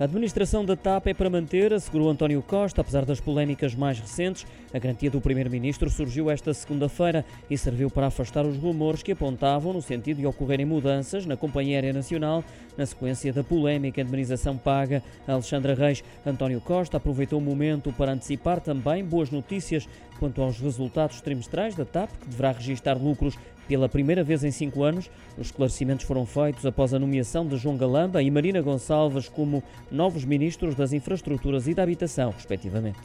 A administração da TAP é para manter, assegurou António Costa, apesar das polémicas mais recentes. A garantia do primeiro-ministro surgiu esta segunda-feira e serviu para afastar os rumores que apontavam no sentido de ocorrerem mudanças na Companhia Aérea Nacional na sequência da polémica indemnização paga a Alexandra Reis. António Costa aproveitou o momento para antecipar também boas notícias quanto aos resultados trimestrais da TAP, que deverá registrar lucros pela primeira vez em cinco anos. Os esclarecimentos foram feitos após a nomeação de João Galamba e Marina Gonçalves como novos ministros das Infraestruturas e da Habitação, respectivamente.